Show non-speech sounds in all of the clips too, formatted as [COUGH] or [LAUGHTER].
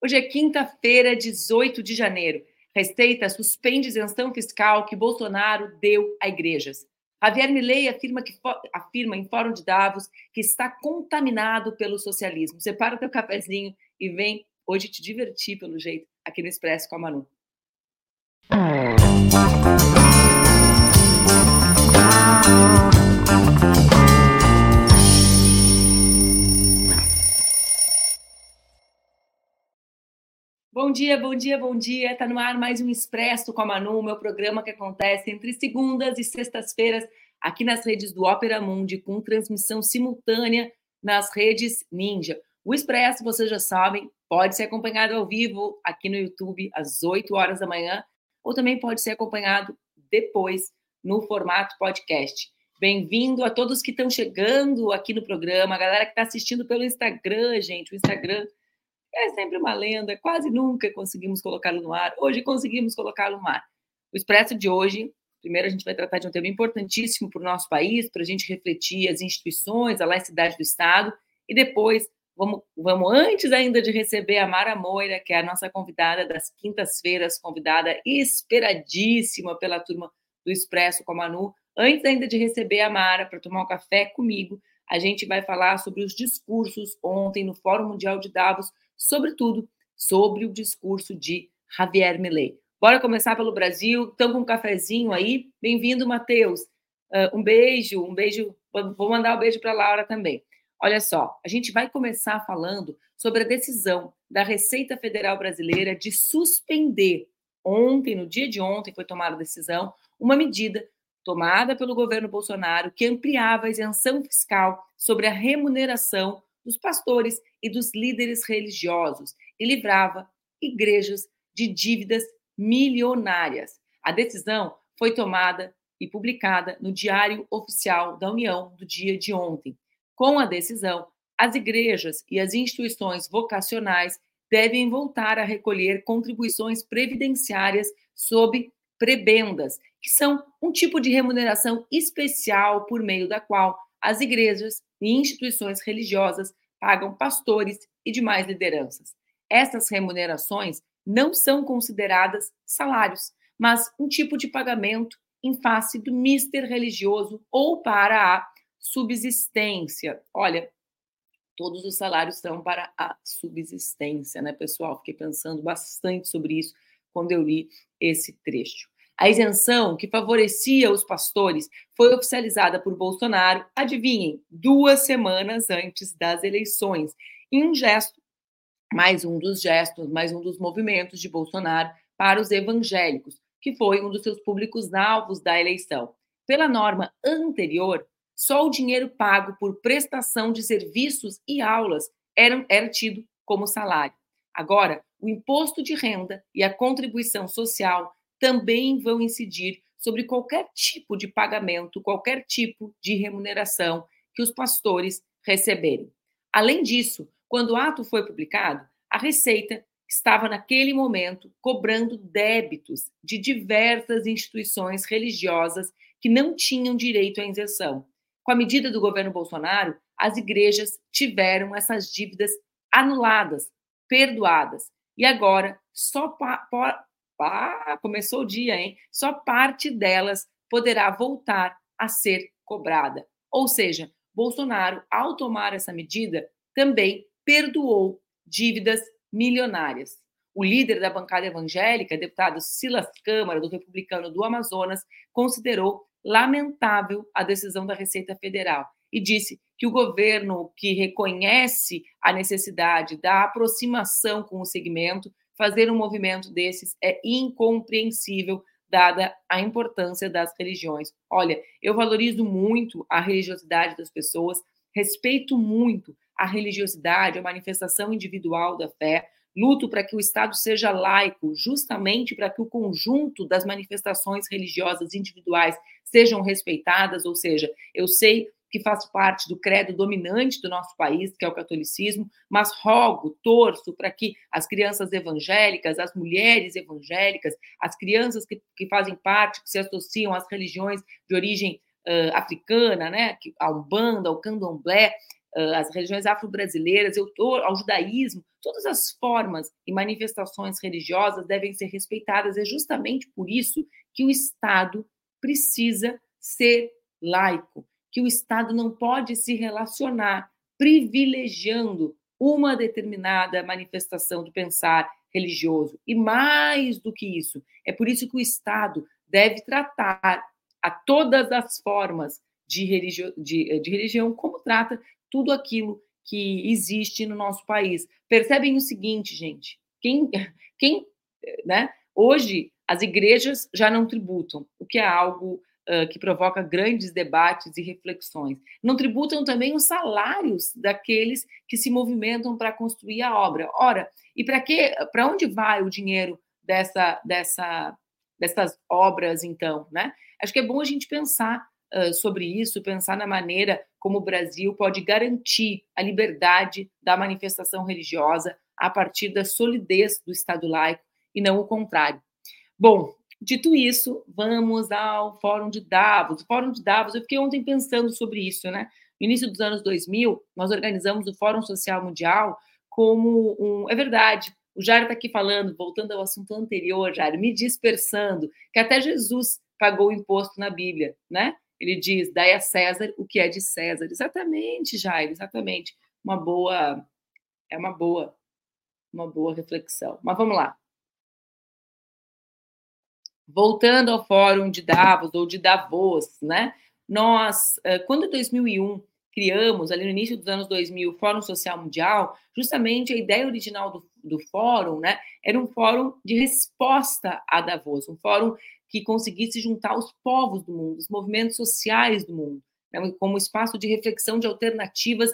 Hoje é quinta-feira, 18 de janeiro. Receita suspende isenção fiscal que Bolsonaro deu a igrejas. Javier Milei afirma, que, afirma em fórum de Davos que está contaminado pelo socialismo. Separa teu cafezinho e vem hoje te divertir, pelo jeito, aqui no Expresso com a Manu. Bom dia, bom dia, bom dia. Está no ar mais um Expresso com a Manu, meu programa que acontece entre segundas e sextas-feiras aqui nas redes do Opera Mundi, com transmissão simultânea nas redes Ninja. O Expresso, vocês já sabem, pode ser acompanhado ao vivo aqui no YouTube às 8 horas da manhã, ou também pode ser acompanhado depois no formato podcast. Bem-vindo a todos que estão chegando aqui no programa, a galera que está assistindo pelo Instagram, gente. O Instagram é sempre uma lenda, quase nunca conseguimos colocá-lo no ar. Hoje conseguimos colocá-lo no ar. O Expresso de hoje, primeiro a gente vai tratar de um tema importantíssimo para o nosso país, para a gente refletir as instituições, a laicidade do Estado, e depois vamos, vamos antes ainda de receber a Mara Moira, que é a nossa convidada das quintas-feiras, convidada esperadíssima pela turma do Expresso com a Manu, antes ainda de receber a Mara para tomar um café comigo, a gente vai falar sobre os discursos ontem no Fórum Mundial de Davos sobretudo sobre o discurso de Javier Milei. Bora começar pelo Brasil. Estão com um cafezinho aí? Bem-vindo, Matheus. Uh, um beijo, um beijo. Vou mandar um beijo para Laura também. Olha só, a gente vai começar falando sobre a decisão da Receita Federal Brasileira de suspender ontem, no dia de ontem, foi tomada a decisão, uma medida tomada pelo governo Bolsonaro que ampliava a isenção fiscal sobre a remuneração dos pastores e dos líderes religiosos e livrava igrejas de dívidas milionárias. A decisão foi tomada e publicada no Diário Oficial da União do dia de ontem. Com a decisão, as igrejas e as instituições vocacionais devem voltar a recolher contribuições previdenciárias sob prebendas, que são um tipo de remuneração especial por meio da qual as igrejas e instituições religiosas pagam pastores e demais lideranças. Essas remunerações não são consideradas salários, mas um tipo de pagamento em face do mister religioso ou para a subsistência. Olha, todos os salários são para a subsistência, né, pessoal? Fiquei pensando bastante sobre isso quando eu li esse trecho. A isenção que favorecia os pastores foi oficializada por Bolsonaro, adivinhem, duas semanas antes das eleições, em um gesto, mais um dos gestos, mais um dos movimentos de Bolsonaro para os evangélicos, que foi um dos seus públicos alvos da eleição. Pela norma anterior, só o dinheiro pago por prestação de serviços e aulas era, era tido como salário. Agora, o imposto de renda e a contribuição social também vão incidir sobre qualquer tipo de pagamento, qualquer tipo de remuneração que os pastores receberem. Além disso, quando o ato foi publicado, a Receita estava naquele momento cobrando débitos de diversas instituições religiosas que não tinham direito à isenção. Com a medida do governo Bolsonaro, as igrejas tiveram essas dívidas anuladas, perdoadas. E agora, só ah, começou o dia, hein? Só parte delas poderá voltar a ser cobrada. Ou seja, Bolsonaro, ao tomar essa medida, também perdoou dívidas milionárias. O líder da bancada evangélica, deputado Silas Câmara, do Republicano do Amazonas, considerou lamentável a decisão da Receita Federal e disse que o governo que reconhece a necessidade da aproximação com o segmento fazer um movimento desses é incompreensível, dada a importância das religiões. Olha, eu valorizo muito a religiosidade das pessoas, respeito muito a religiosidade, a manifestação individual da fé, luto para que o Estado seja laico, justamente para que o conjunto das manifestações religiosas individuais sejam respeitadas, ou seja, eu sei que faz parte do credo dominante do nosso país, que é o catolicismo, mas rogo, torço para que as crianças evangélicas, as mulheres evangélicas, as crianças que, que fazem parte, que se associam às religiões de origem uh, africana, né, a Umbanda, ao Candomblé, as religiões afro-brasileiras, ao judaísmo, todas as formas e manifestações religiosas devem ser respeitadas. É justamente por isso que o Estado precisa ser laico, que o Estado não pode se relacionar privilegiando uma determinada manifestação do pensar religioso. E mais do que isso, é por isso que o Estado deve tratar a todas as formas de, religio, de, de religião como trata tudo aquilo que existe no nosso país. Percebem o seguinte, gente: quem, quem, né? Hoje as igrejas já não tributam, o que é algo que provoca grandes debates e reflexões. Não tributam também os salários daqueles que se movimentam para construir a obra. Ora, e para que, para onde vai o dinheiro dessa, dessa, dessas obras, então, né? Acho que é bom a gente pensar uh, sobre isso, pensar na maneira como o Brasil pode garantir a liberdade da manifestação religiosa a partir da solidez do Estado laico e não o contrário. Bom, dito isso, vamos ao Fórum de Davos. O Fórum de Davos, eu fiquei ontem pensando sobre isso, né? No início dos anos 2000, nós organizamos o Fórum Social Mundial como um. É verdade, o Jair está aqui falando, voltando ao assunto anterior, Jair, me dispersando, que até Jesus pagou o imposto na Bíblia, né? Ele diz: dai a César o que é de César. Exatamente, Jair, exatamente. Uma boa, é uma boa, uma boa reflexão. Mas vamos lá. Voltando ao Fórum de Davos ou de Davos, né? Nós, eh, quando em 2001 criamos, ali no início dos anos 2000, o Fórum Social Mundial, justamente a ideia original do, do fórum, né, era um fórum de resposta a Davos, um fórum que conseguisse juntar os povos do mundo, os movimentos sociais do mundo, né, como espaço de reflexão de alternativas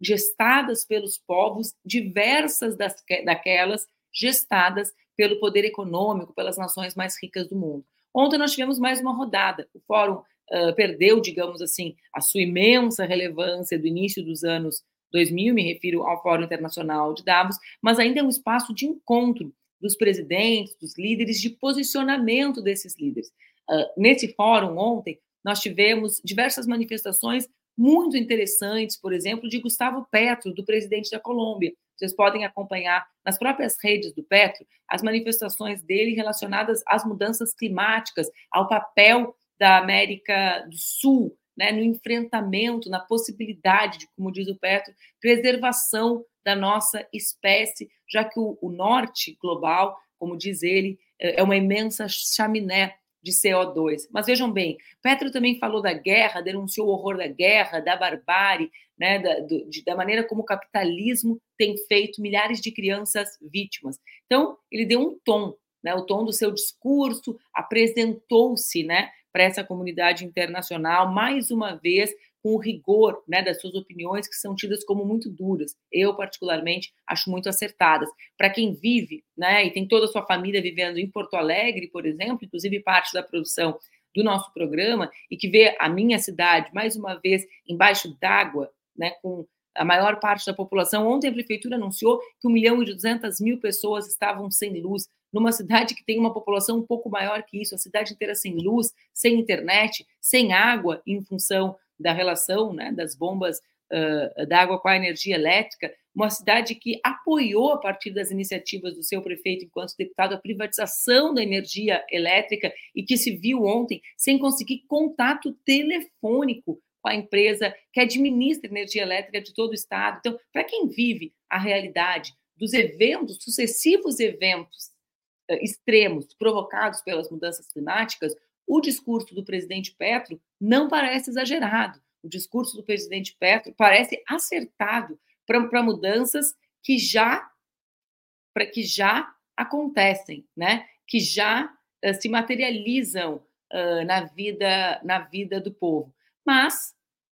gestadas pelos povos, diversas das, daquelas gestadas pelo poder econômico, pelas nações mais ricas do mundo. Ontem nós tivemos mais uma rodada. O Fórum uh, perdeu, digamos assim, a sua imensa relevância do início dos anos 2000, me refiro ao Fórum Internacional de Davos, mas ainda é um espaço de encontro dos presidentes, dos líderes, de posicionamento desses líderes. Uh, nesse fórum, ontem, nós tivemos diversas manifestações muito interessantes, por exemplo, de Gustavo Petro, do presidente da Colômbia. Vocês podem acompanhar nas próprias redes do Petro as manifestações dele relacionadas às mudanças climáticas, ao papel da América do Sul né, no enfrentamento, na possibilidade de, como diz o Petro, preservação da nossa espécie, já que o, o norte global, como diz ele, é, é uma imensa chaminé de CO2. Mas vejam bem, Petro também falou da guerra, denunciou o horror da guerra, da barbárie, né, da, do, de, da maneira como o capitalismo tem feito milhares de crianças vítimas. Então, ele deu um tom, né, o tom do seu discurso, apresentou-se né, para essa comunidade internacional, mais uma vez, com o rigor né, das suas opiniões, que são tidas como muito duras. Eu, particularmente, acho muito acertadas. Para quem vive, né, e tem toda a sua família vivendo em Porto Alegre, por exemplo, inclusive parte da produção do nosso programa, e que vê a minha cidade, mais uma vez, embaixo d'água, né, com a maior parte da população. Ontem a prefeitura anunciou que 1 milhão e 200 mil pessoas estavam sem luz numa cidade que tem uma população um pouco maior que isso, a cidade inteira sem luz, sem internet, sem água, em função da relação né, das bombas uh, da água com a energia elétrica, uma cidade que apoiou, a partir das iniciativas do seu prefeito, enquanto deputado, a privatização da energia elétrica e que se viu ontem sem conseguir contato telefônico a empresa que administra energia elétrica de todo o estado. Então, para quem vive a realidade dos eventos, sucessivos eventos eh, extremos provocados pelas mudanças climáticas, o discurso do presidente Petro não parece exagerado. O discurso do presidente Petro parece acertado para mudanças que já para que já acontecem, né? Que já uh, se materializam uh, na vida na vida do povo. Mas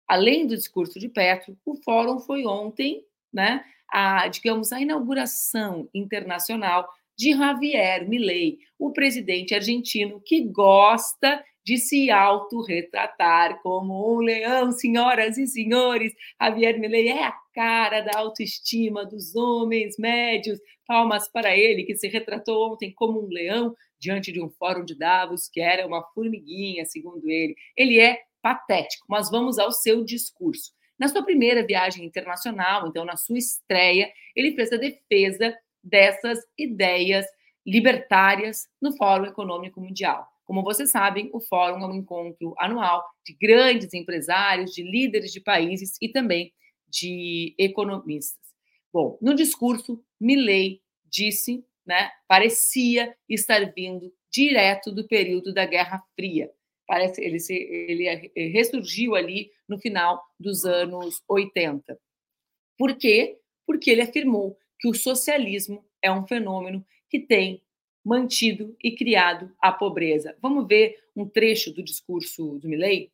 além do discurso de Petro, o fórum foi ontem, né? A digamos a inauguração internacional de Javier Milei, o presidente argentino que gosta de se autorretratar como um leão, senhoras e senhores. Javier Milei é a cara da autoestima dos homens médios. Palmas para ele, que se retratou ontem como um leão diante de um fórum de Davos, que era uma formiguinha, segundo ele. Ele é patético, mas vamos ao seu discurso. Na sua primeira viagem internacional, então na sua estreia, ele fez a defesa dessas ideias libertárias no Fórum Econômico Mundial. Como vocês sabem, o Fórum é um encontro anual de grandes empresários, de líderes de países e também de economistas. Bom, no discurso, Milley disse, né, parecia estar vindo direto do período da Guerra Fria. Parece ele se, ele ressurgiu ali no final dos anos 80. Por quê? Porque ele afirmou que o socialismo é um fenômeno que tem mantido e criado a pobreza. Vamos ver um trecho do discurso do Milley?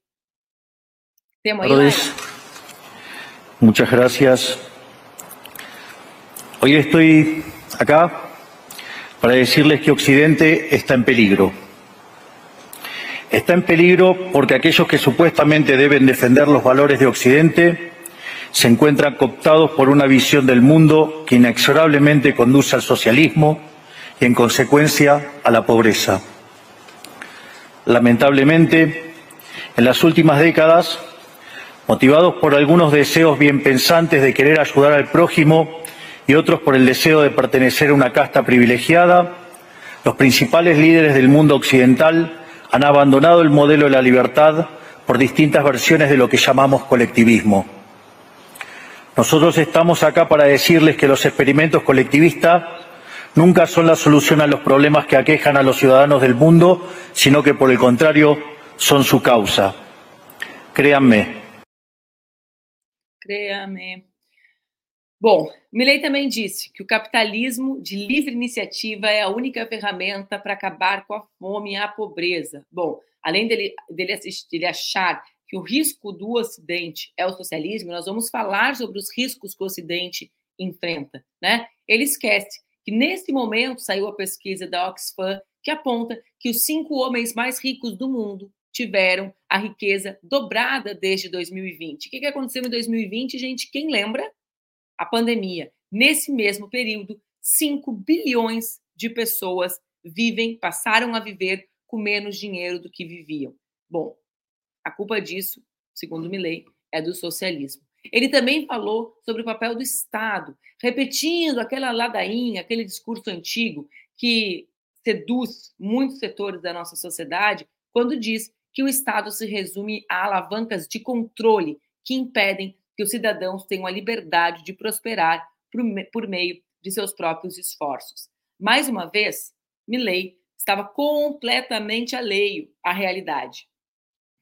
Temos aí, Muchas gracias. Hoy estoy acá para decirles que Occidente está en peligro. Está en peligro porque aquellos que supuestamente deben defender los valores de Occidente se encuentran cooptados por una visión del mundo que inexorablemente conduce al socialismo y, en consecuencia, a la pobreza. Lamentablemente, en las últimas décadas, motivados por algunos deseos bien pensantes de querer ayudar al prójimo y otros por el deseo de pertenecer a una casta privilegiada, los principales líderes del mundo occidental han abandonado el modelo de la libertad por distintas versiones de lo que llamamos colectivismo. Nosotros estamos acá para decirles que los experimentos colectivistas nunca son la solución a los problemas que aquejan a los ciudadanos del mundo, sino que por el contrario son su causa. Créanme. Créanme. Bom, Milley também disse que o capitalismo de livre iniciativa é a única ferramenta para acabar com a fome e a pobreza. Bom, além dele, dele, assistir, dele achar que o risco do Ocidente é o socialismo, nós vamos falar sobre os riscos que o Ocidente enfrenta. Né? Ele esquece que, nesse momento, saiu a pesquisa da Oxfam que aponta que os cinco homens mais ricos do mundo tiveram a riqueza dobrada desde 2020. O que aconteceu em 2020, gente? Quem lembra? A pandemia. Nesse mesmo período, 5 bilhões de pessoas vivem, passaram a viver com menos dinheiro do que viviam. Bom, a culpa disso, segundo Milley, é do socialismo. Ele também falou sobre o papel do Estado, repetindo aquela ladainha, aquele discurso antigo que seduz muitos setores da nossa sociedade, quando diz que o Estado se resume a alavancas de controle que impedem que os cidadãos tenham a liberdade de prosperar por meio de seus próprios esforços. Mais uma vez, Milley estava completamente alheio à realidade.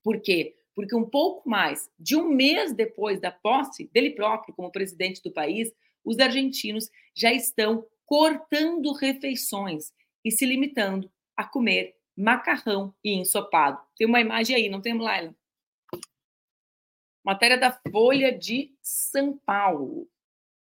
Por quê? Porque um pouco mais de um mês depois da posse dele próprio como presidente do país, os argentinos já estão cortando refeições e se limitando a comer macarrão e ensopado. Tem uma imagem aí, não tem, Laila? Matéria da Folha de São Paulo.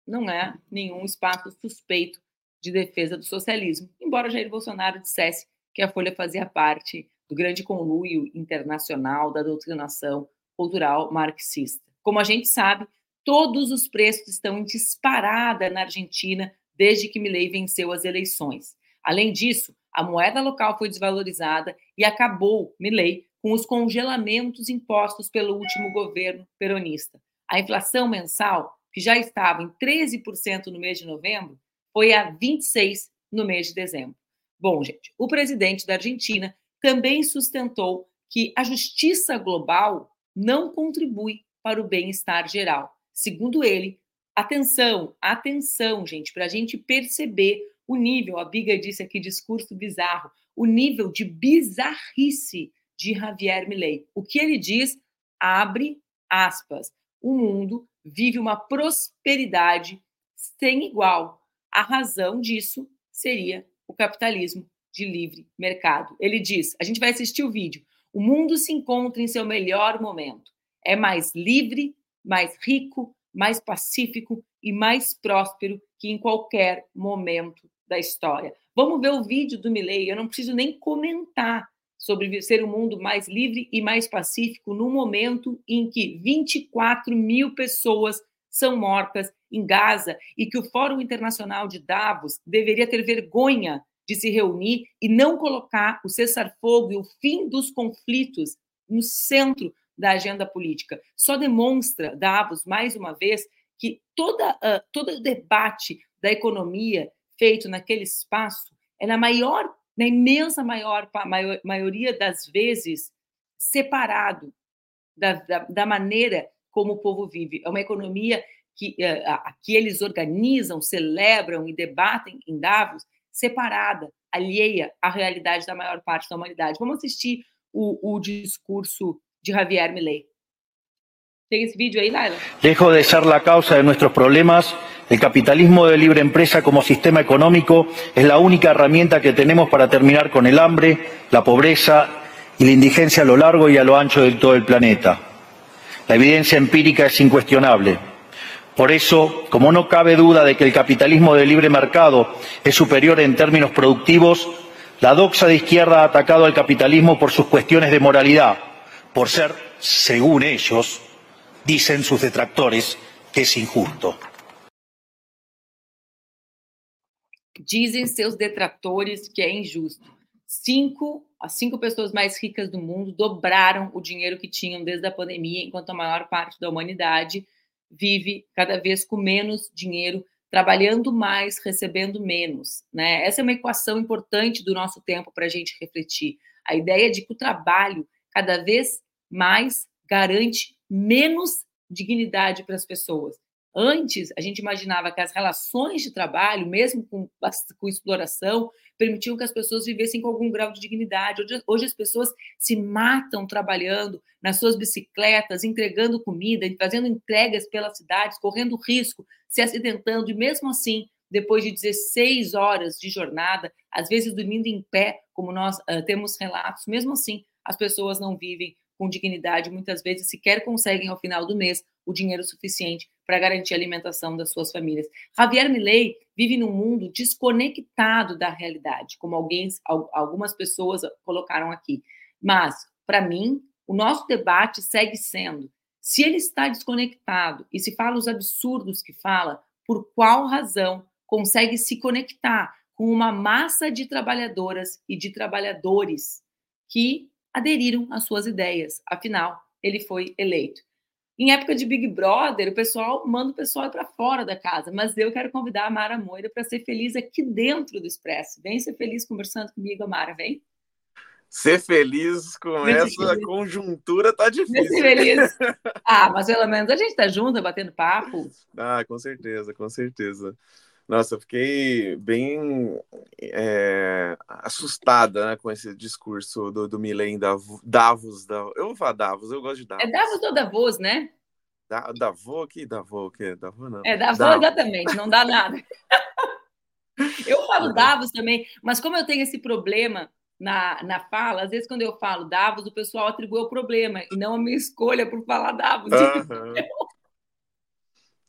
Não é nenhum espaço suspeito de defesa do socialismo, embora Jair Bolsonaro dissesse que a Folha fazia parte do grande conluio internacional da doutrinação cultural marxista. Como a gente sabe, todos os preços estão em disparada na Argentina desde que Milei venceu as eleições. Além disso, a moeda local foi desvalorizada e acabou, Milei, com os congelamentos impostos pelo último governo peronista. A inflação mensal, que já estava em 13% no mês de novembro, foi a 26% no mês de dezembro. Bom, gente, o presidente da Argentina também sustentou que a justiça global não contribui para o bem-estar geral. Segundo ele, atenção, atenção, gente, para a gente perceber o nível, a Biga disse aqui, discurso bizarro, o nível de bizarrice de Javier Milei. O que ele diz abre aspas. O mundo vive uma prosperidade sem igual. A razão disso seria o capitalismo de livre mercado. Ele diz: a gente vai assistir o vídeo. O mundo se encontra em seu melhor momento. É mais livre, mais rico, mais pacífico e mais próspero que em qualquer momento da história. Vamos ver o vídeo do Milley. Eu não preciso nem comentar sobre ser um mundo mais livre e mais pacífico no momento em que 24 mil pessoas são mortas em Gaza e que o Fórum Internacional de Davos deveria ter vergonha de se reunir e não colocar o cessar-fogo e o fim dos conflitos no centro da agenda política. Só demonstra, Davos, mais uma vez, que toda, uh, todo o debate da economia feito naquele espaço é na maior, na imensa maior, maior maioria das vezes separado da, da, da, maneira como o povo vive. É uma economia que, uh, que eles organizam, celebram e debatem em Davos separada, alheia à realidade da maior parte da humanidade. Vamos assistir o, o discurso de Javier Milei. Laila? Lejos de ser la causa de nuestros problemas, el capitalismo de libre empresa como sistema económico es la única herramienta que tenemos para terminar con el hambre, la pobreza y la indigencia a lo largo y a lo ancho de todo el planeta. La evidencia empírica es incuestionable. Por eso, como no cabe duda de que el capitalismo de libre mercado es superior en términos productivos, la doxa de izquierda ha atacado al capitalismo por sus cuestiones de moralidad, por ser, según ellos, dicen sus detractores, que es injusto. Dizem seus detratores que é injusto. Cinco, as cinco pessoas mais ricas do mundo dobraram o dinheiro que tinham desde a pandemia, enquanto a maior parte da humanidade vive cada vez com menos dinheiro, trabalhando mais, recebendo menos. Né? Essa é uma equação importante do nosso tempo para a gente refletir. A ideia de que o trabalho cada vez mais garante menos dignidade para as pessoas. Antes, a gente imaginava que as relações de trabalho, mesmo com, com exploração, permitiam que as pessoas vivessem com algum grau de dignidade. Hoje, hoje, as pessoas se matam trabalhando nas suas bicicletas, entregando comida, fazendo entregas pelas cidades, correndo risco, se acidentando, e mesmo assim, depois de 16 horas de jornada, às vezes dormindo em pé, como nós uh, temos relatos, mesmo assim, as pessoas não vivem com dignidade, muitas vezes sequer conseguem ao final do mês o dinheiro suficiente para garantir a alimentação das suas famílias. Javier Milei vive num mundo desconectado da realidade, como alguém, algumas pessoas colocaram aqui. Mas, para mim, o nosso debate segue sendo: se ele está desconectado e se fala os absurdos que fala, por qual razão consegue se conectar com uma massa de trabalhadoras e de trabalhadores que aderiram às suas ideias. Afinal, ele foi eleito. Em época de Big Brother, o pessoal manda o pessoal para fora da casa, mas eu quero convidar a Mara Moira para ser feliz aqui dentro do Expresso. Vem ser feliz conversando comigo, Mara, vem. Ser feliz com essa feliz. conjuntura tá difícil. Ser feliz. [LAUGHS] Ah, mas pelo menos a gente tá junto, batendo papo. Ah, com certeza, com certeza. Nossa, eu fiquei bem é, assustada né, com esse discurso do, do Milen Davos, Davos. Eu vou falar Davos, eu gosto de Davos. É Davos ou Davos, né? Da, Davos, que Davos, o que? Davos não. É Davos, Davos, exatamente, não dá nada. [LAUGHS] eu falo Davos também, mas como eu tenho esse problema na, na fala, às vezes quando eu falo Davos, o pessoal atribui o problema e não a minha escolha por falar Davos. Uhum.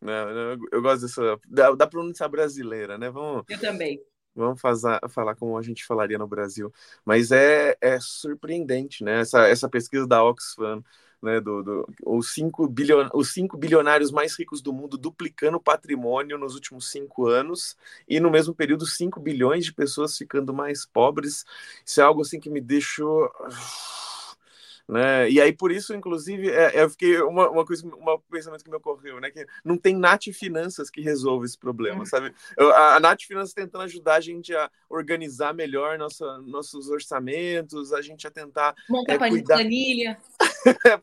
Não, não, eu gosto dessa, da, da pronúncia brasileira, né? Vamos, eu também. Vamos fazer, falar como a gente falaria no Brasil. Mas é, é surpreendente, né? Essa, essa pesquisa da Oxfam, né? Do, do, os, cinco bilion, os cinco bilionários mais ricos do mundo duplicando o patrimônio nos últimos cinco anos, e no mesmo período, 5 bilhões de pessoas ficando mais pobres. Isso é algo assim que me deixou né? E aí, por isso, inclusive, é, eu fiquei uma, uma coisa, um pensamento que me ocorreu, né? Que não tem Nath Finanças que resolve esse problema, sabe? Eu, a, a Nath Finanças tentando ajudar a gente a organizar melhor nossa, nossos orçamentos, a gente a tentar. Montar é, cuidar... [LAUGHS] planilha.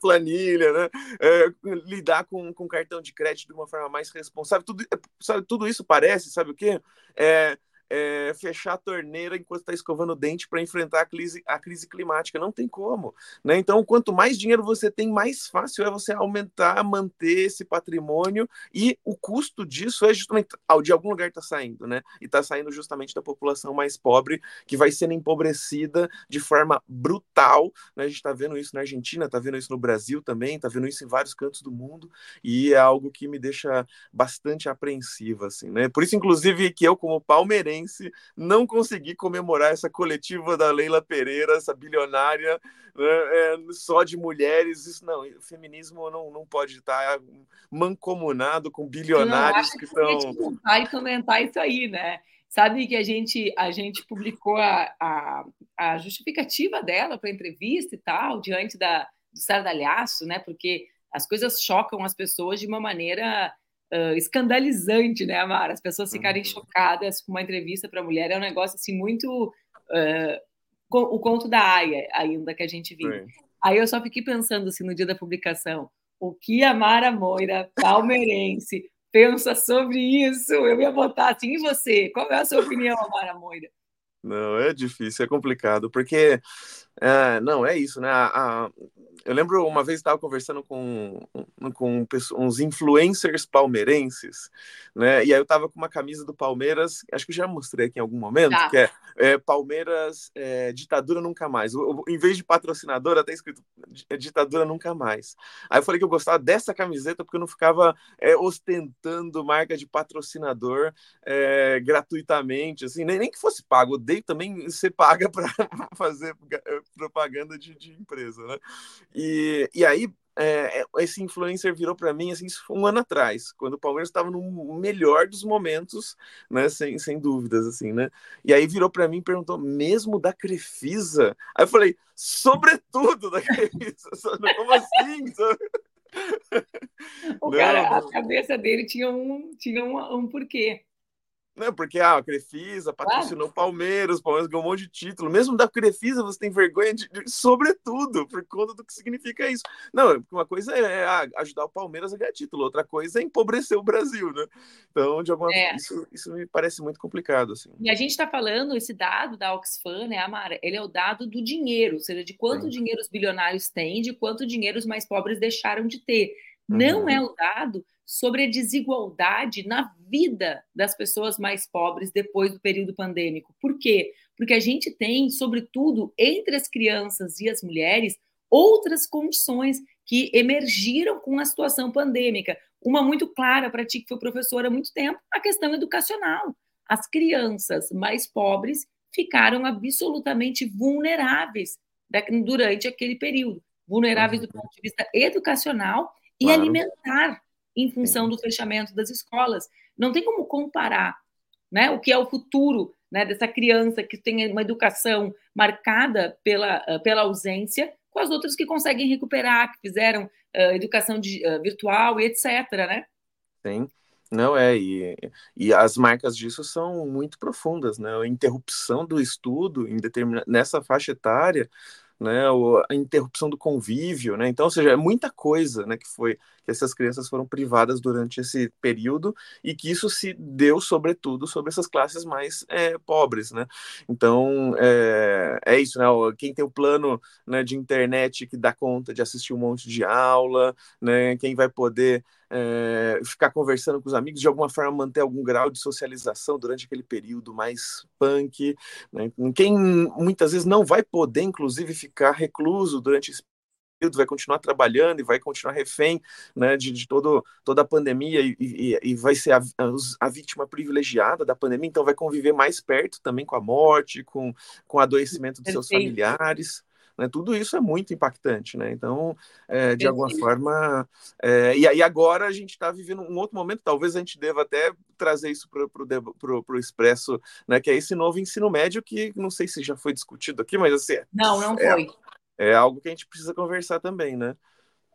planilha, né? É, lidar com, com cartão de crédito de uma forma mais responsável. Tudo, sabe, tudo isso parece, sabe o quê? É, é, fechar a torneira enquanto está escovando o dente para enfrentar a crise, a crise climática. Não tem como. Né? Então, quanto mais dinheiro você tem, mais fácil é você aumentar, manter esse patrimônio e o custo disso é justamente de algum lugar está saindo, né? E está saindo justamente da população mais pobre que vai sendo empobrecida de forma brutal. Né? A gente está vendo isso na Argentina, está vendo isso no Brasil também, está vendo isso em vários cantos do mundo e é algo que me deixa bastante apreensiva, assim, né? Por isso, inclusive, que eu como palmeirense não consegui comemorar essa coletiva da Leila Pereira, essa bilionária né, é, só de mulheres. Isso não, o feminismo não, não pode estar mancomunado com bilionários que estão. Que e comentar isso aí, né? Sabe que a gente, a gente publicou a, a, a justificativa dela para a entrevista e tal, diante da, do sardalhaço, né? Porque as coisas chocam as pessoas de uma maneira uh, escandalizante, né, Amara? As pessoas ficarem uhum. chocadas com uma entrevista para mulher é um negócio assim muito uh, o conto da Aya ainda que a gente viu. Aí eu só fiquei pensando assim no dia da publicação, o que a Mara Moira, palmeirense, [LAUGHS] pensa sobre isso? Eu ia botar assim, e você? Qual é a sua opinião, Mara Moira? Não, é difícil, é complicado, porque é, não, é isso, né? A, a, eu lembro uma vez estava conversando com, com uns influencers palmeirenses, né? E aí eu estava com uma camisa do Palmeiras, acho que já mostrei aqui em algum momento, tá. que é, é Palmeiras é, ditadura nunca mais. O, em vez de patrocinador, até escrito ditadura nunca mais. Aí eu falei que eu gostava dessa camiseta porque eu não ficava é, ostentando marca de patrocinador é, gratuitamente, assim, nem, nem que fosse pago. Eu odeio também ser paga [LAUGHS] para fazer propaganda de, de empresa, né? E, e aí, é, é esse influencer virou para mim assim um ano atrás, quando o Palmeiras estava no melhor dos momentos, né, sem, sem dúvidas assim, né? E aí virou para mim e perguntou mesmo da Crefisa. Aí eu falei, sobretudo da Crefisa, [LAUGHS] como assim? O Não, cara, a cabeça dele tinha um tinha um, um porquê. Né? Porque ah, a Crefisa patrocinou o Palmeiras, o Palmeiras ganhou um monte de título. Mesmo da Crefisa você tem vergonha de, de, sobretudo, por conta do que significa isso. Não, uma coisa é, é ajudar o Palmeiras a ganhar título, outra coisa é empobrecer o Brasil, né? Então, de alguma é. isso, isso me parece muito complicado. Assim. E a gente está falando, esse dado da Oxfam, né, Amara? Ele é o dado do dinheiro, ou seja, de quanto dinheiro os bilionários têm, de quanto dinheiro os mais pobres deixaram de ter. Uhum. Não é o dado sobre a desigualdade na vida das pessoas mais pobres depois do período pandêmico. Por quê? Porque a gente tem, sobretudo entre as crianças e as mulheres, outras condições que emergiram com a situação pandêmica. Uma muito clara para ti, que foi professora há muito tempo, a questão educacional. As crianças mais pobres ficaram absolutamente vulneráveis durante aquele período vulneráveis do ponto de vista educacional e claro. alimentar em função do fechamento das escolas. Não tem como comparar né, o que é o futuro né, dessa criança que tem uma educação marcada pela, uh, pela ausência com as outras que conseguem recuperar, que fizeram uh, educação de, uh, virtual e etc. Né? Sim. Não é, e, e as marcas disso são muito profundas, né? A interrupção do estudo em determina, nessa faixa etária né, a interrupção do convívio, né? Então, ou seja, é muita coisa, né, que foi que essas crianças foram privadas durante esse período e que isso se deu sobretudo sobre essas classes mais é, pobres, né? Então, é, é isso, né? Quem tem o plano né, de internet que dá conta de assistir um monte de aula, né? Quem vai poder é, ficar conversando com os amigos, de alguma forma manter algum grau de socialização durante aquele período mais punk. Né? Quem muitas vezes não vai poder, inclusive, ficar recluso durante esse período, vai continuar trabalhando e vai continuar refém né, de, de todo, toda a pandemia e, e, e vai ser a, a, vítima privilegiada da pandemia, então vai conviver mais perto também com a morte, com, com o adoecimento dos seus familiares. Né? Tudo isso é muito impactante, né? Então, é, de alguma forma, é, e aí agora a gente está vivendo um outro momento, talvez a gente deva até trazer isso para o Expresso, né? Que é esse novo ensino médio que não sei se já foi discutido aqui, mas assim. Não, não é, foi. É algo que a gente precisa conversar também, né?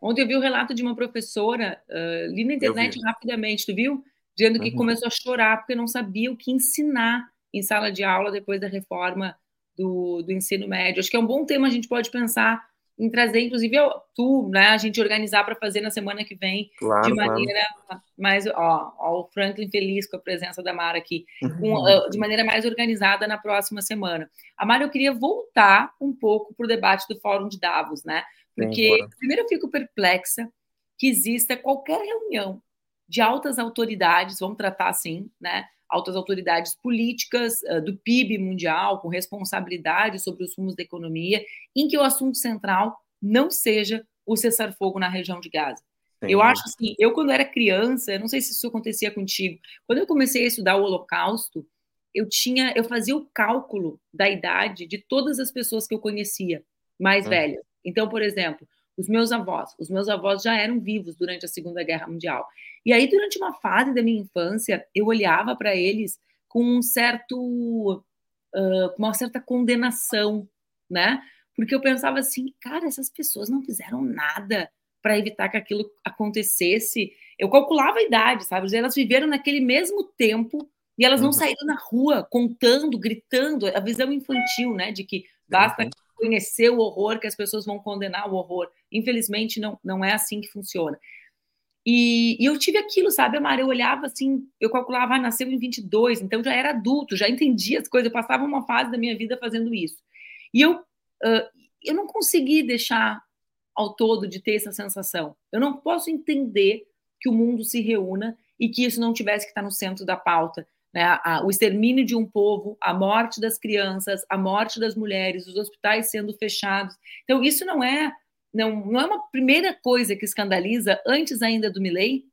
Ontem eu vi o relato de uma professora, uh, li na internet rapidamente, tu viu? Dizendo que uhum. começou a chorar porque não sabia o que ensinar em sala de aula depois da reforma do, do ensino médio. Acho que é um bom tema, a gente pode pensar em trazer, inclusive, tu, né, a gente organizar para fazer na semana que vem, claro, de maneira claro. mais, ó, ó, o Franklin feliz com a presença da Mara aqui, com, uh, de maneira mais organizada na próxima semana. A Mara, eu queria voltar um pouco para o debate do Fórum de Davos, né, porque Sim, primeiro eu fico perplexa que exista qualquer reunião de altas autoridades, vamos tratar assim, né, altas autoridades políticas uh, do PIB mundial, com responsabilidade sobre os rumos da economia, em que o assunto central não seja o cessar-fogo na região de Gaza. Sim. Eu acho assim, eu quando era criança, não sei se isso acontecia contigo, quando eu comecei a estudar o Holocausto, eu tinha, eu fazia o cálculo da idade de todas as pessoas que eu conhecia, mais hum. velhas. Então, por exemplo, os meus avós. Os meus avós já eram vivos durante a Segunda Guerra Mundial. E aí, durante uma fase da minha infância, eu olhava para eles com um certo, uh, uma certa condenação, né? porque eu pensava assim, cara, essas pessoas não fizeram nada para evitar que aquilo acontecesse. Eu calculava a idade, sabe? Elas viveram naquele mesmo tempo e elas não uhum. saíram na rua contando, gritando, a visão infantil, né, de que basta. Conhecer o horror que as pessoas vão condenar o horror. Infelizmente, não, não é assim que funciona. E, e eu tive aquilo, sabe, Amara? Eu olhava assim, eu calculava, ah, nasceu em 22, então já era adulto, já entendia as coisas, eu passava uma fase da minha vida fazendo isso. E eu, uh, eu não consegui deixar ao todo de ter essa sensação. Eu não posso entender que o mundo se reúna e que isso não tivesse que estar no centro da pauta. Né? O extermínio de um povo, a morte das crianças, a morte das mulheres, os hospitais sendo fechados. Então, isso não é não, não é uma primeira coisa que escandaliza antes ainda do Milley?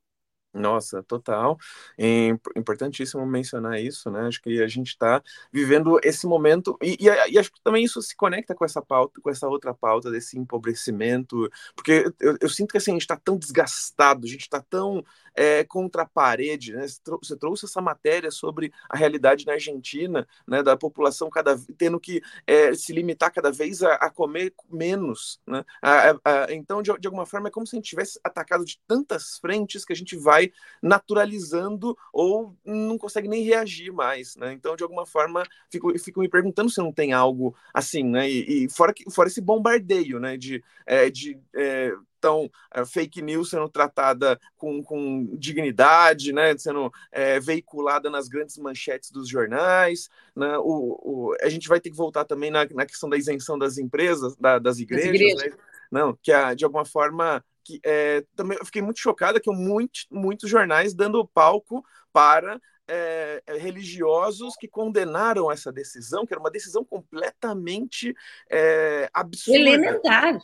Nossa, total. É importantíssimo mencionar isso, né? Acho que a gente está vivendo esse momento, e, e, e, acho que também isso se conecta com essa pauta, com essa outra pauta desse empobrecimento, porque eu, eu sinto que assim, a gente está tão desgastado, a gente está tão é, contra a parede, né? Você trouxe essa matéria sobre a realidade na Argentina, né? Da população cada tendo que é, se limitar cada vez a, a comer menos, né? A, a, então, de, de alguma forma, é como se a gente tivesse atacado de tantas frentes que a gente vai vai naturalizando ou não consegue nem reagir mais, né? Então, de alguma forma, fico, fico me perguntando se não tem algo assim, né? E, e fora, fora esse bombardeio, né? De, é, de é, então, fake news sendo tratada com, com dignidade, né, sendo é, veiculada nas grandes manchetes dos jornais. Né, o, o, a gente vai ter que voltar também na, na questão da isenção das empresas, da, das igrejas, igrejas. Né, não, que a, de alguma forma que é, também eu fiquei muito chocada que muito, muitos jornais dando palco para é, é, religiosos que condenaram essa decisão, que era uma decisão completamente é, absurda. Elementar.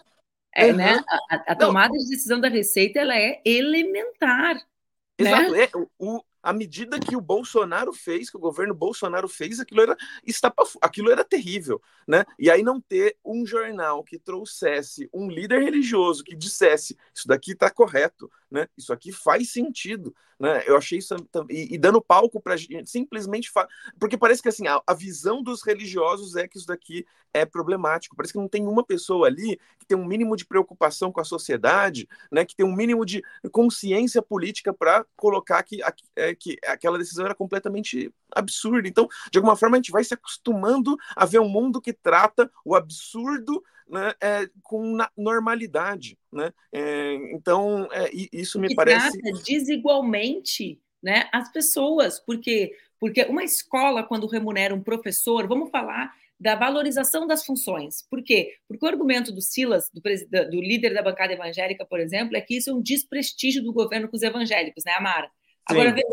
É, uhum. né? A, a tomada Não. de decisão da Receita ela é elementar. Né? Exato. Né? É, o, à medida que o Bolsonaro fez, que o governo Bolsonaro fez, aquilo era aquilo era terrível, né? E aí não ter um jornal que trouxesse um líder religioso que dissesse isso daqui está correto, né? Isso aqui faz sentido, né? Eu achei isso e, e dando palco para simplesmente fa... porque parece que assim a, a, visão dos religiosos é que isso daqui é problemático. Parece que não tem uma pessoa ali que tem um mínimo de preocupação com a sociedade, né? Que tem um mínimo de consciência política para colocar que, é, que aquela decisão era completamente absurda. Então, de alguma forma, a gente vai se acostumando a ver um mundo que trata o absurdo né, é, com normalidade. Né? É, então, é, isso me e parece. Trata desigualmente né, as pessoas, porque, porque uma escola, quando remunera um professor, vamos falar da valorização das funções. Por quê? Porque o argumento do Silas, do, do, líder da bancada evangélica, por exemplo, é que isso é um desprestígio do governo com os evangélicos, né, Amara? Agora, veja,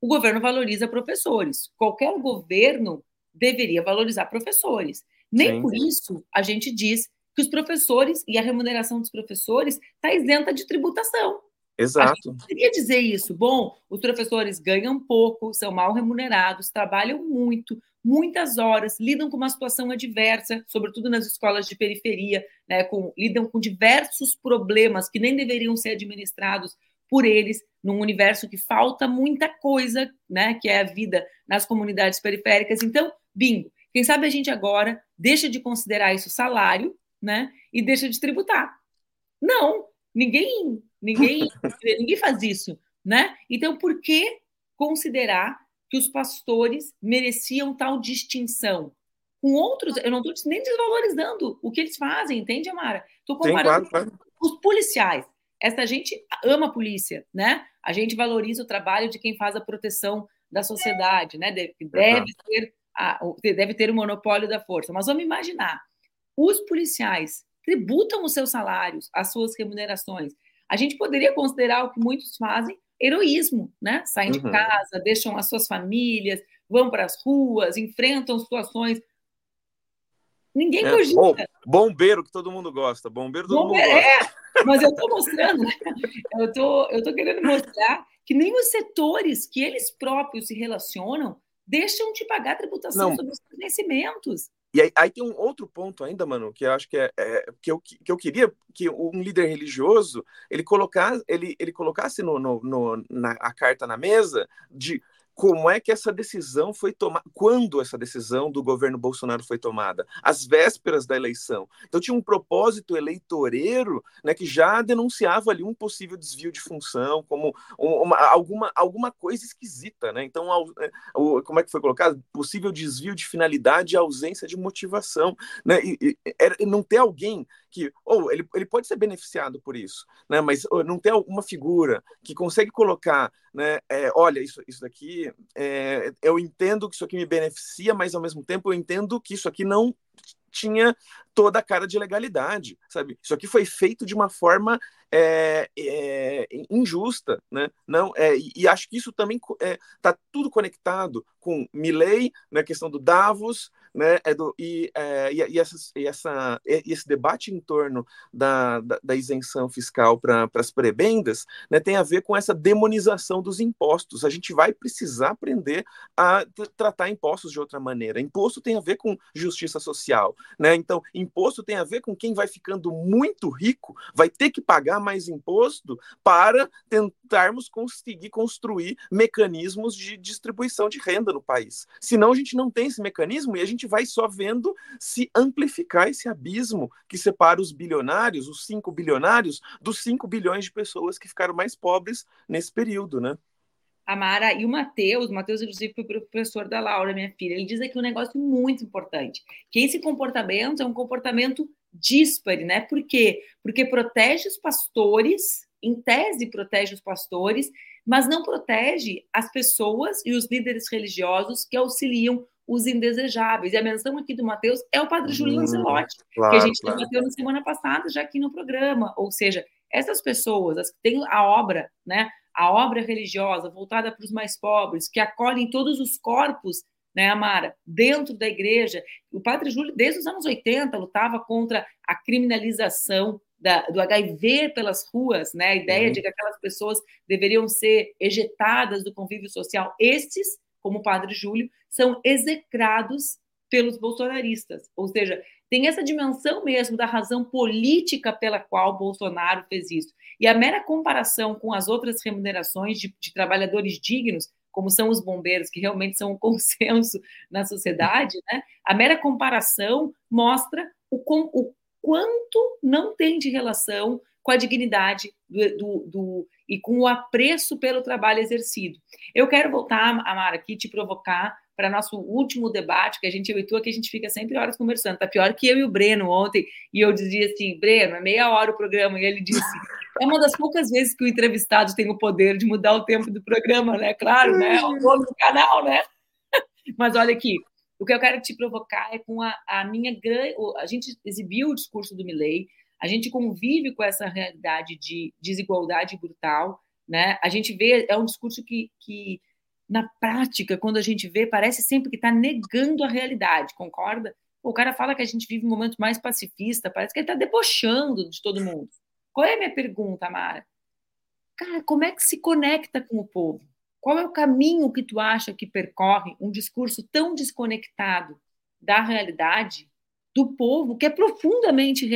o governo valoriza professores. Qualquer governo deveria valorizar professores. Nem Sim. por isso a gente diz que os professores e a remuneração dos professores está isenta de tributação. Exato. Queria dizer isso. Bom, os professores ganham pouco, são mal remunerados, trabalham muito, muitas horas, lidam com uma situação adversa, sobretudo nas escolas de periferia, né, com, lidam com diversos problemas que nem deveriam ser administrados por eles, num universo que falta muita coisa, né, que é a vida nas comunidades periféricas. Então, bingo. Quem sabe a gente agora deixa de considerar isso salário, né, e deixa de tributar. Não, ninguém, ninguém, [LAUGHS] ninguém faz isso, né? Então, por que considerar que os pastores mereciam tal distinção? Com outros, eu não estou nem desvalorizando o que eles fazem, entende, Amara? Estou comparando Sim, claro, claro. os policiais. Essa gente ama a polícia, né? A gente valoriza o trabalho de quem faz a proteção da sociedade, né? Deve, deve ter a, deve ter o monopólio da força. Mas vamos imaginar, os policiais tributam os seus salários, as suas remunerações. A gente poderia considerar o que muitos fazem heroísmo, né? Saem uhum. de casa, deixam as suas famílias, vão para as ruas, enfrentam situações. Ninguém é, cogita. Bombeiro que todo mundo gosta, bombeiro todo bombeiro, mundo gosta. É. Mas eu estou mostrando, né? [LAUGHS] eu estou eu tô querendo mostrar que nem os setores que eles próprios se relacionam deixam de pagar tributação Não. sobre os vencimentos. E aí, aí, tem um outro ponto ainda, mano, que eu acho que é, é, que, eu, que eu queria que um líder religioso ele colocasse, ele, ele colocasse no, no, no na, a carta na mesa de como é que essa decisão foi tomada, quando essa decisão do governo Bolsonaro foi tomada, às vésperas da eleição. Então tinha um propósito eleitoreiro, né, que já denunciava ali um possível desvio de função, como uma, alguma, alguma coisa esquisita, né? Então, é, como é que foi colocado? Possível desvio de finalidade e ausência de motivação, né? E, e, não ter alguém que, ou ele, ele pode ser beneficiado por isso, né? Mas não ter uma figura que consegue colocar, né? É, olha, isso, isso daqui, é, eu entendo que isso aqui me beneficia, mas ao mesmo tempo eu entendo que isso aqui não tinha toda a cara de legalidade, sabe? Isso aqui foi feito de uma forma é, é, injusta, né? Não, é, e, acho que isso também está é, tudo conectado com Milley, na né, questão do Davos, né? É do, e, é, e, e, essas, e, essa, e esse debate em torno da, da, da isenção fiscal para as prebendas né, tem a ver com essa demonização dos impostos. A gente vai precisar aprender a tratar impostos de outra maneira. Imposto tem a ver com justiça social, né? Então, imposto tem a ver com quem vai ficando muito rico, vai ter que pagar mais imposto para tentarmos conseguir construir mecanismos de distribuição de renda no país. Senão a gente não tem esse mecanismo e a gente vai só vendo se amplificar esse abismo que separa os bilionários, os 5 bilionários, dos 5 bilhões de pessoas que ficaram mais pobres nesse período, né? A Mara e o Matheus, o Matheus, inclusive, foi professor da Laura, minha filha, ele diz aqui um negócio muito importante, que esse comportamento é um comportamento díspare, né? Por quê? Porque protege os pastores, em tese protege os pastores, mas não protege as pessoas e os líderes religiosos que auxiliam os indesejáveis. E a menção aqui do Mateus é o padre Júlio hum, Lancelotti, claro, que a gente claro. debateu na semana passada, já aqui no programa. Ou seja, essas pessoas, as que têm a obra, né, a obra religiosa voltada para os mais pobres, que acolhem todos os corpos, né, Amara, dentro da igreja. O padre Júlio, desde os anos 80, lutava contra a criminalização da, do HIV pelas ruas, né? A ideia uhum. de que aquelas pessoas deveriam ser ejetadas do convívio social. Esses, como o padre Júlio, são execrados pelos bolsonaristas. Ou seja, tem essa dimensão mesmo da razão política pela qual Bolsonaro fez isso. E a mera comparação com as outras remunerações de, de trabalhadores dignos, como são os bombeiros, que realmente são um [LAUGHS] consenso na sociedade, né? a mera comparação mostra o, o quanto não tem de relação com a dignidade do, do, do, e com o apreço pelo trabalho exercido. Eu quero voltar, Amara, aqui te provocar para nosso último debate, que a gente, eu e tu, aqui a gente fica sempre horas conversando. Tá pior que eu e o Breno ontem, e eu dizia assim, Breno, é meia hora o programa, e ele disse, é uma das poucas vezes que o entrevistado tem o poder de mudar o tempo do programa, né? Claro, né? É o dono do canal, né? [LAUGHS] Mas olha aqui, o que eu quero te provocar é com a, a minha grande. A gente exibiu o discurso do Milley, a gente convive com essa realidade de desigualdade brutal, né? A gente vê, é um discurso que, que na prática, quando a gente vê, parece sempre que está negando a realidade, concorda? O cara fala que a gente vive um momento mais pacifista, parece que ele está debochando de todo mundo. Qual é a minha pergunta, Mara? Cara, como é que se conecta com o povo? Qual é o caminho que tu acha que percorre um discurso tão desconectado da realidade do povo, que é profundamente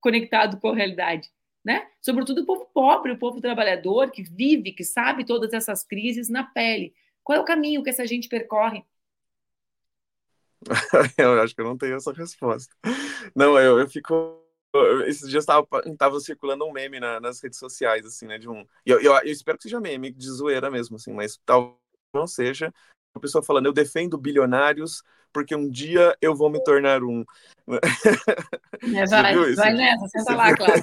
conectado com a realidade, né? Sobretudo o povo pobre, o povo trabalhador que vive, que sabe todas essas crises na pele. Qual é o caminho que essa gente percorre? [LAUGHS] eu acho que eu não tenho essa resposta. Não, eu, eu fico esses dias tava, tava circulando um meme na, nas redes sociais, assim, né? De um. Eu, eu, eu, espero que seja meme, de zoeira mesmo, assim, mas talvez não seja. Uma pessoa falando, eu defendo bilionários porque um dia eu vou me tornar um. É, vai, vai nessa, senta lá, claro.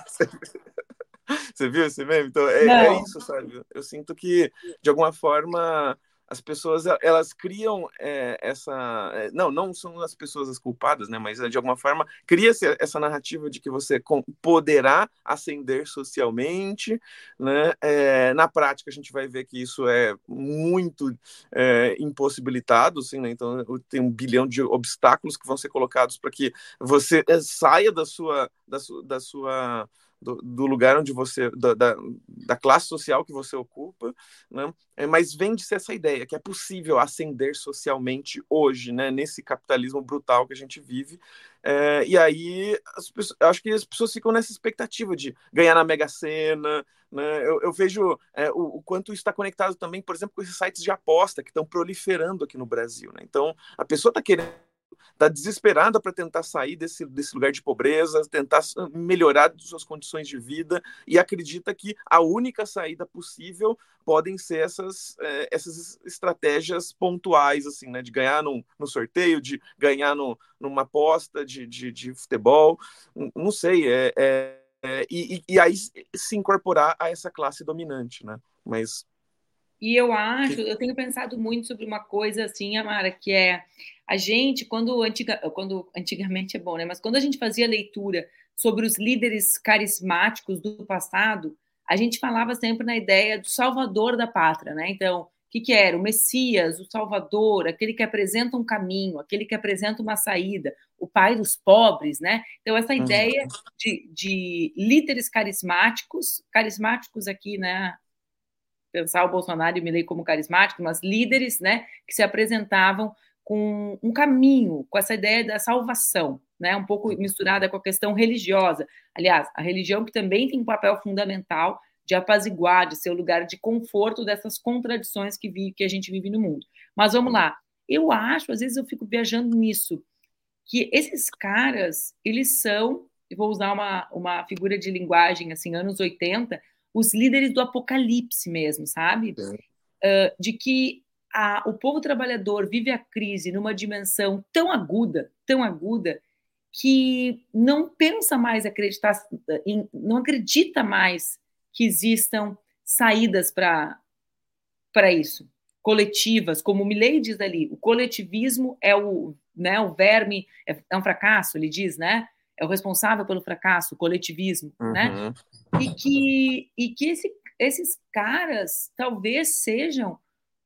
[LAUGHS] Você viu esse meme? Então, é, é, isso, sabe? Eu sinto que, de alguma forma, as pessoas elas criam é, essa é, não não são as pessoas as culpadas né mas de alguma forma cria-se essa narrativa de que você poderá ascender socialmente né é, na prática a gente vai ver que isso é muito é, impossibilitado assim né? então tem um bilhão de obstáculos que vão ser colocados para que você saia da sua da, su, da sua do, do lugar onde você, da, da, da, classe social que você ocupa, né? É, mas vende-se essa ideia que é possível ascender socialmente hoje, né? Nesse capitalismo brutal que a gente vive. É, e aí, pessoas, acho que as pessoas ficam nessa expectativa de ganhar na Mega Sena, né? Eu, eu vejo é, o, o, quanto isso está conectado também, por exemplo, com esses sites de aposta que estão proliferando aqui no Brasil, né? Então, a pessoa está querendo está desesperada para tentar sair desse, desse lugar de pobreza, tentar melhorar suas condições de vida e acredita que a única saída possível podem ser essas, é, essas estratégias pontuais, assim, né? De ganhar no, no sorteio, de ganhar no, numa aposta de, de, de futebol, não sei, é, é, é e, e aí se incorporar a essa classe dominante, né? Mas e eu acho, eu tenho pensado muito sobre uma coisa assim, Amara, que é a gente, quando, antiga, quando antigamente é bom, né? Mas quando a gente fazia leitura sobre os líderes carismáticos do passado, a gente falava sempre na ideia do salvador da pátria, né? Então, o que, que era? O Messias, o Salvador, aquele que apresenta um caminho, aquele que apresenta uma saída, o pai dos pobres, né? Então, essa uhum. ideia de, de líderes carismáticos, carismáticos aqui, né? Pensar o Bolsonaro e o Milley como carismáticos, mas líderes, né, que se apresentavam com um caminho, com essa ideia da salvação, né, um pouco misturada com a questão religiosa. Aliás, a religião que também tem um papel fundamental de apaziguar, de ser o lugar de conforto dessas contradições que, vi, que a gente vive no mundo. Mas vamos lá. Eu acho, às vezes eu fico viajando nisso, que esses caras, eles são, vou usar uma, uma figura de linguagem assim, anos 80, os líderes do apocalipse mesmo, sabe? Uh, de que a, o povo trabalhador vive a crise numa dimensão tão aguda, tão aguda, que não pensa mais acreditar, em, não acredita mais que existam saídas para isso, coletivas, como o Milley diz ali, o coletivismo é o, né, o verme, é, é um fracasso, ele diz, né? É o responsável pelo fracasso, o coletivismo, né? uhum. né? E que, e que esse, esses caras talvez sejam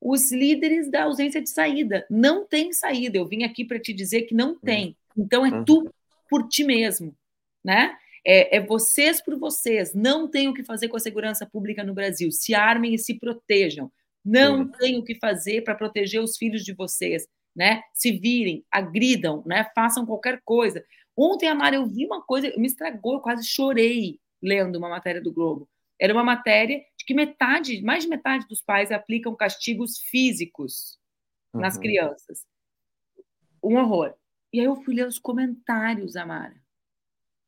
os líderes da ausência de saída. Não tem saída. Eu vim aqui para te dizer que não tem. Então é uhum. tu por ti mesmo, né? É, é, vocês por vocês. Não tem o que fazer com a segurança pública no Brasil. Se armem e se protejam. Não uhum. tem o que fazer para proteger os filhos de vocês, né? Se virem, agridam, né? Façam qualquer coisa. Ontem, Amara, eu vi uma coisa, me estragou, eu quase chorei lendo uma matéria do Globo. Era uma matéria de que metade, mais de metade dos pais aplicam castigos físicos uhum. nas crianças. Um horror. E aí eu fui ler os comentários, Amara.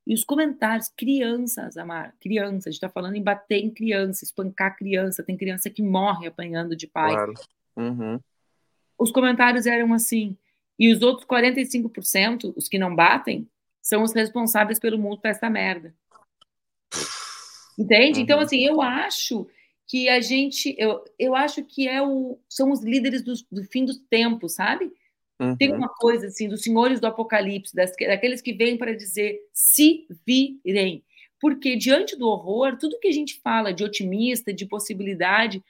E os comentários, crianças, Amara, crianças, a gente está falando em bater em criança, espancar criança, tem criança que morre apanhando de pai. Claro. Uhum. Os comentários eram assim, e os outros 45%, os que não batem, são os responsáveis pelo mundo para essa merda. Entende? Então, uhum. Então, assim, eu acho que a gente, eu, eu acho que é o, são os líderes do, do fim dos tempos, sabe? Uhum. Tem uma coisa assim, dos senhores do apocalipse, das, daqueles que vêm para dizer se virem. Porque diante do horror, tudo que a gente fala de otimista, de possibilidade,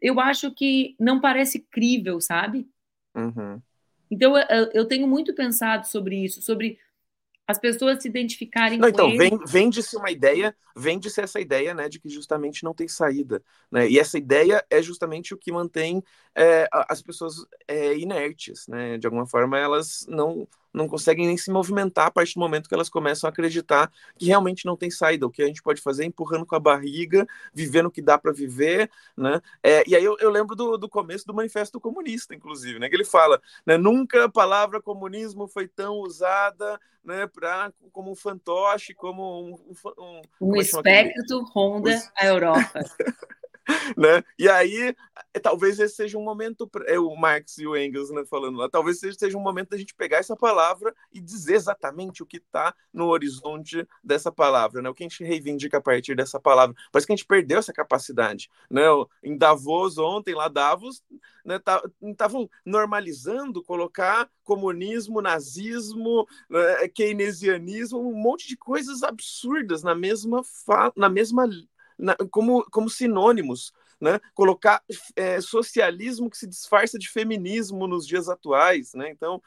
eu acho que não parece crível, sabe? Uhum. Então, eu, eu tenho muito pensado sobre isso, sobre as pessoas se identificarem não, então, ele. vende-se uma ideia, vende-se essa ideia, né, de que justamente não tem saída, né, e essa ideia é justamente o que mantém é, as pessoas é, inertes, né, de alguma forma elas não não conseguem nem se movimentar a partir do momento que elas começam a acreditar que realmente não tem saída. O que a gente pode fazer é empurrando com a barriga, vivendo o que dá para viver, né? É, e aí eu, eu lembro do, do, começo do Manifesto Comunista, inclusive, né? Que ele fala, né? Nunca a palavra comunismo foi tão usada, né? Para como um fantoche, como um um, um é espectro ronda a Europa. [LAUGHS] [LAUGHS] né? E aí, é, talvez esse seja um momento, é o Marx e o Engels né, falando lá, talvez seja um momento da gente pegar essa palavra e dizer exatamente o que está no horizonte dessa palavra, né? O que a gente reivindica a partir dessa palavra. Parece que a gente perdeu essa capacidade, né? Em Davos ontem, lá Davos, estavam né, normalizando colocar comunismo, nazismo, né, keynesianismo, um monte de coisas absurdas na mesma, na mesma na, como, como sinônimos, né? Colocar é, socialismo que se disfarça de feminismo nos dias atuais, né? Então,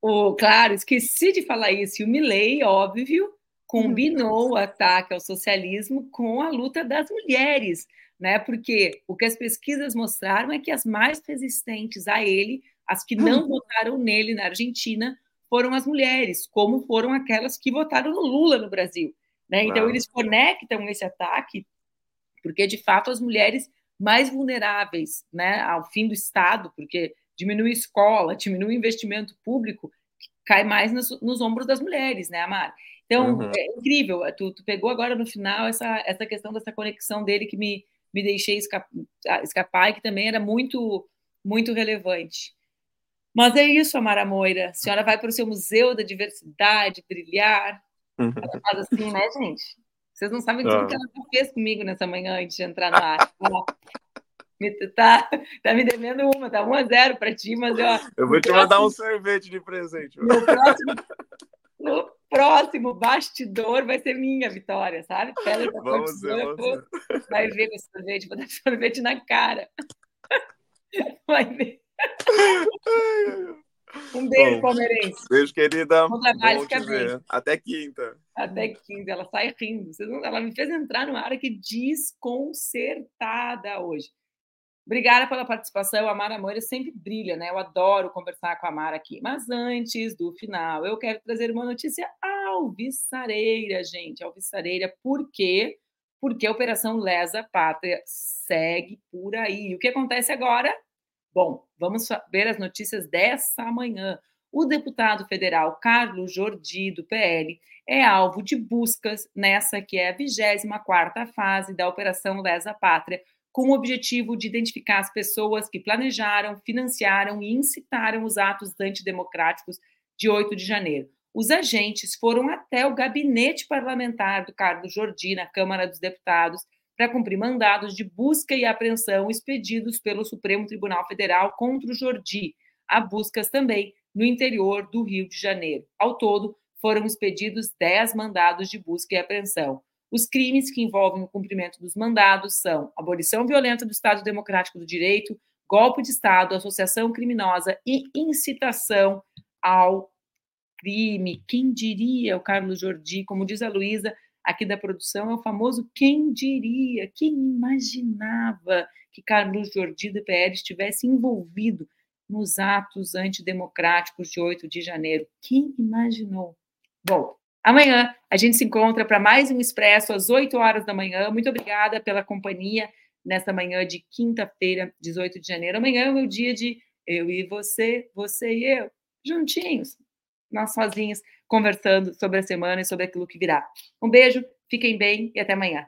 oh, claro, esqueci de falar isso. E o Milley, óbvio, combinou o ataque ao socialismo com a luta das mulheres, né? Porque o que as pesquisas mostraram é que as mais resistentes a ele, as que não [LAUGHS] votaram nele na Argentina, foram as mulheres, como foram aquelas que votaram no Lula no Brasil. Né? Então, eles conectam esse ataque, porque de fato as mulheres mais vulneráveis né, ao fim do Estado, porque diminui escola, diminui investimento público, cai mais nos, nos ombros das mulheres, né, Amar? Então, uhum. é incrível. Tu, tu, pegou agora no final essa, essa questão dessa conexão dele que me, me deixei escapar, escapar e que também era muito, muito relevante. Mas é isso, Amara Moira. A senhora vai para o seu Museu da Diversidade brilhar. Uhum. Ela faz assim, né, gente? Vocês não sabem tudo que ela fez comigo nessa manhã antes de entrar no ar. [LAUGHS] tá, tá me devendo uma, tá 1 a 0 para ti, mas ó, eu vou te próximo, mandar um sorvete de presente. No próximo, no próximo bastidor vai ser minha vitória, sabe? vamos ver, vamos Vai ver com sorvete, vou dar sorvete na cara. [LAUGHS] Vai ver. Um beijo, Bom, palmeirense. Beijo, querida. Bom trabalho, fica bem. Até quinta. Até quinta. Ela sai rindo. Ela me fez entrar numa área que desconcertada hoje. Obrigada pela participação. A Mara Moura sempre brilha, né? Eu adoro conversar com a Mara aqui. Mas antes do final, eu quero trazer uma notícia alvissareira, gente. Alvissareira, por quê? Porque a Operação Lesa Pátria segue por aí. O que acontece agora? Bom, vamos ver as notícias dessa manhã. O deputado federal Carlos Jordi, do PL, é alvo de buscas nessa que é a 24ª fase da Operação Lesa Pátria, com o objetivo de identificar as pessoas que planejaram, financiaram e incitaram os atos antidemocráticos de 8 de janeiro. Os agentes foram até o gabinete parlamentar do Carlos Jordi, na Câmara dos Deputados, para cumprir mandados de busca e apreensão expedidos pelo Supremo Tribunal Federal contra o Jordi. Há buscas também no interior do Rio de Janeiro. Ao todo, foram expedidos 10 mandados de busca e apreensão. Os crimes que envolvem o cumprimento dos mandados são abolição violenta do Estado Democrático do Direito, golpe de Estado, associação criminosa e incitação ao crime. Quem diria o Carlos Jordi, como diz a Luísa aqui da produção, é o famoso quem diria, quem imaginava que Carlos Jordi do PL estivesse envolvido nos atos antidemocráticos de 8 de janeiro. Quem imaginou? Bom, Amanhã a gente se encontra para mais um Expresso às 8 horas da manhã. Muito obrigada pela companhia nessa manhã de quinta-feira, 18 de janeiro. Amanhã é o meu dia de eu e você, você e eu, juntinhos, nós sozinhos, conversando sobre a semana e sobre aquilo que virá. Um beijo, fiquem bem e até amanhã.